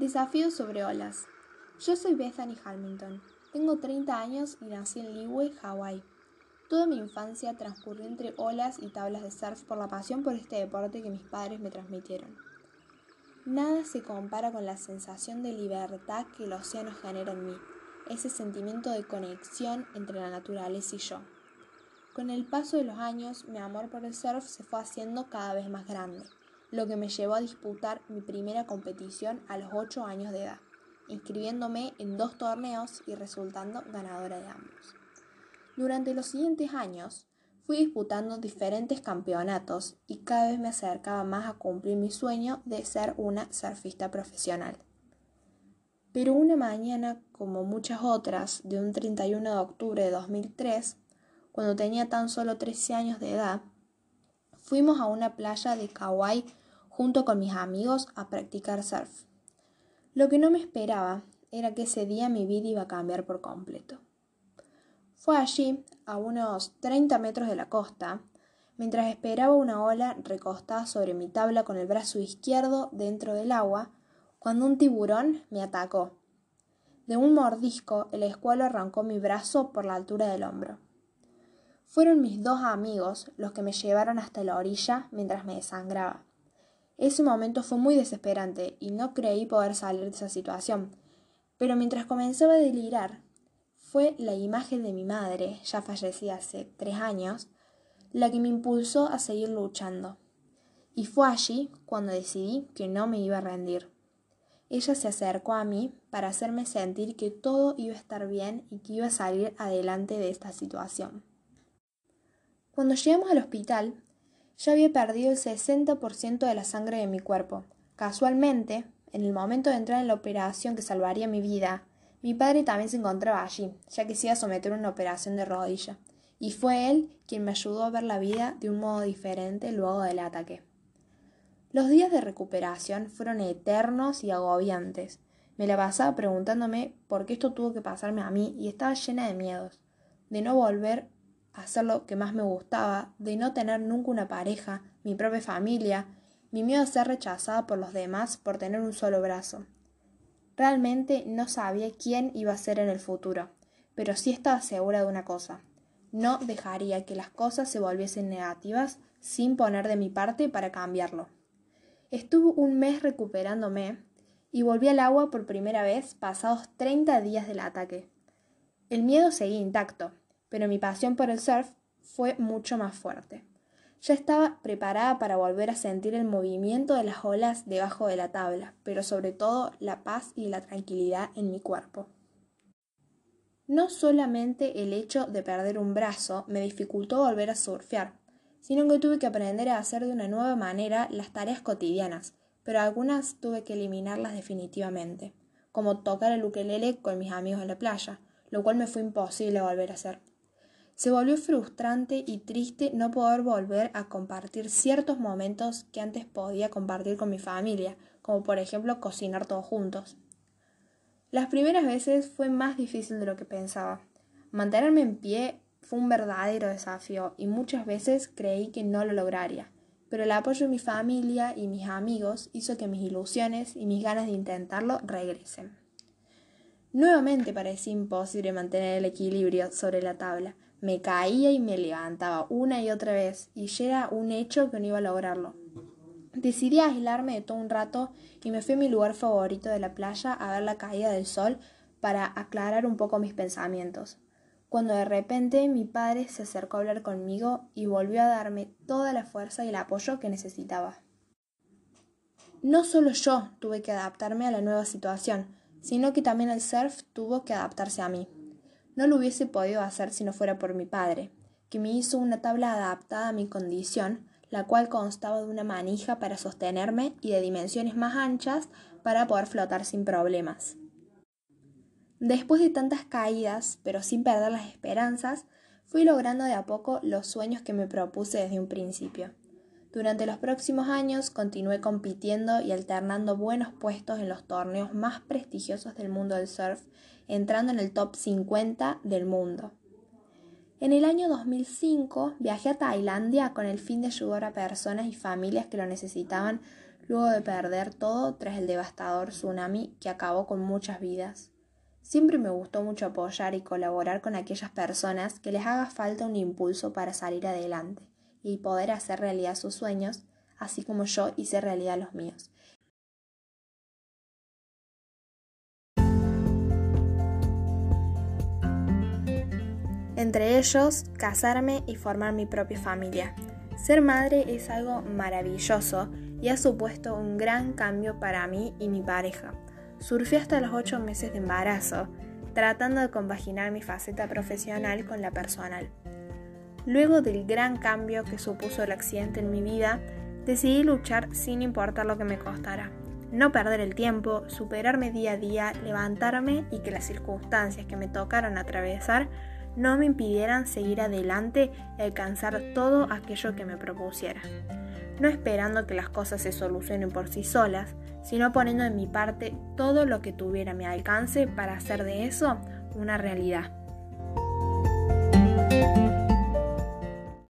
Desafíos sobre olas. Yo soy Bethany Hamilton. Tengo 30 años y nací en Lihue, Hawái. Toda mi infancia transcurrió entre olas y tablas de surf por la pasión por este deporte que mis padres me transmitieron. Nada se compara con la sensación de libertad que el océano genera en mí, ese sentimiento de conexión entre la naturaleza y yo. Con el paso de los años, mi amor por el surf se fue haciendo cada vez más grande lo que me llevó a disputar mi primera competición a los 8 años de edad, inscribiéndome en dos torneos y resultando ganadora de ambos. Durante los siguientes años, fui disputando diferentes campeonatos y cada vez me acercaba más a cumplir mi sueño de ser una surfista profesional. Pero una mañana, como muchas otras, de un 31 de octubre de 2003, cuando tenía tan solo 13 años de edad, fuimos a una playa de Kauai junto con mis amigos a practicar surf. Lo que no me esperaba era que ese día mi vida iba a cambiar por completo. Fue allí, a unos 30 metros de la costa, mientras esperaba una ola recostada sobre mi tabla con el brazo izquierdo dentro del agua, cuando un tiburón me atacó. De un mordisco, el escualo arrancó mi brazo por la altura del hombro. Fueron mis dos amigos los que me llevaron hasta la orilla mientras me desangraba. Ese momento fue muy desesperante y no creí poder salir de esa situación. Pero mientras comenzaba a delirar, fue la imagen de mi madre, ya fallecida hace tres años, la que me impulsó a seguir luchando. Y fue allí cuando decidí que no me iba a rendir. Ella se acercó a mí para hacerme sentir que todo iba a estar bien y que iba a salir adelante de esta situación. Cuando llegamos al hospital, yo había perdido el 60% de la sangre de mi cuerpo. Casualmente, en el momento de entrar en la operación que salvaría mi vida, mi padre también se encontraba allí, ya que se iba a someter a una operación de rodilla, y fue él quien me ayudó a ver la vida de un modo diferente luego del ataque. Los días de recuperación fueron eternos y agobiantes. Me la pasaba preguntándome por qué esto tuvo que pasarme a mí y estaba llena de miedos, de no volver hacer lo que más me gustaba, de no tener nunca una pareja, mi propia familia, mi miedo a ser rechazada por los demás por tener un solo brazo. Realmente no sabía quién iba a ser en el futuro, pero sí estaba segura de una cosa. No dejaría que las cosas se volviesen negativas sin poner de mi parte para cambiarlo. Estuve un mes recuperándome y volví al agua por primera vez pasados 30 días del ataque. El miedo seguía intacto, pero mi pasión por el surf fue mucho más fuerte. Ya estaba preparada para volver a sentir el movimiento de las olas debajo de la tabla, pero sobre todo la paz y la tranquilidad en mi cuerpo. No solamente el hecho de perder un brazo me dificultó volver a surfear, sino que tuve que aprender a hacer de una nueva manera las tareas cotidianas, pero algunas tuve que eliminarlas definitivamente, como tocar el ukelele con mis amigos en la playa, lo cual me fue imposible volver a hacer. Se volvió frustrante y triste no poder volver a compartir ciertos momentos que antes podía compartir con mi familia, como por ejemplo cocinar todos juntos. Las primeras veces fue más difícil de lo que pensaba. Mantenerme en pie fue un verdadero desafío y muchas veces creí que no lo lograría, pero el apoyo de mi familia y mis amigos hizo que mis ilusiones y mis ganas de intentarlo regresen. Nuevamente parecía imposible mantener el equilibrio sobre la tabla, me caía y me levantaba una y otra vez, y ya era un hecho que no iba a lograrlo. Decidí aislarme de todo un rato y me fui a mi lugar favorito de la playa a ver la caída del sol para aclarar un poco mis pensamientos. Cuando de repente mi padre se acercó a hablar conmigo y volvió a darme toda la fuerza y el apoyo que necesitaba. No solo yo tuve que adaptarme a la nueva situación, sino que también el surf tuvo que adaptarse a mí. No lo hubiese podido hacer si no fuera por mi padre, que me hizo una tabla adaptada a mi condición, la cual constaba de una manija para sostenerme y de dimensiones más anchas para poder flotar sin problemas. Después de tantas caídas, pero sin perder las esperanzas, fui logrando de a poco los sueños que me propuse desde un principio. Durante los próximos años continué compitiendo y alternando buenos puestos en los torneos más prestigiosos del mundo del surf, entrando en el top 50 del mundo. En el año 2005 viajé a Tailandia con el fin de ayudar a personas y familias que lo necesitaban luego de perder todo tras el devastador tsunami que acabó con muchas vidas. Siempre me gustó mucho apoyar y colaborar con aquellas personas que les haga falta un impulso para salir adelante y poder hacer realidad sus sueños, así como yo hice realidad los míos. Entre ellos, casarme y formar mi propia familia. Ser madre es algo maravilloso y ha supuesto un gran cambio para mí y mi pareja Surfé hasta los ocho meses de embarazo, tratando de compaginar mi faceta profesional con la personal. Luego del gran cambio que supuso el accidente en mi vida, decidí luchar sin importar lo que me costara. No perder el tiempo, superarme día a día, levantarme y que las circunstancias que me tocaron atravesar no me impidieran seguir adelante y alcanzar todo aquello que me propusiera. No esperando que las cosas se solucionen por sí solas, sino poniendo en mi parte todo lo que tuviera a mi alcance para hacer de eso una realidad.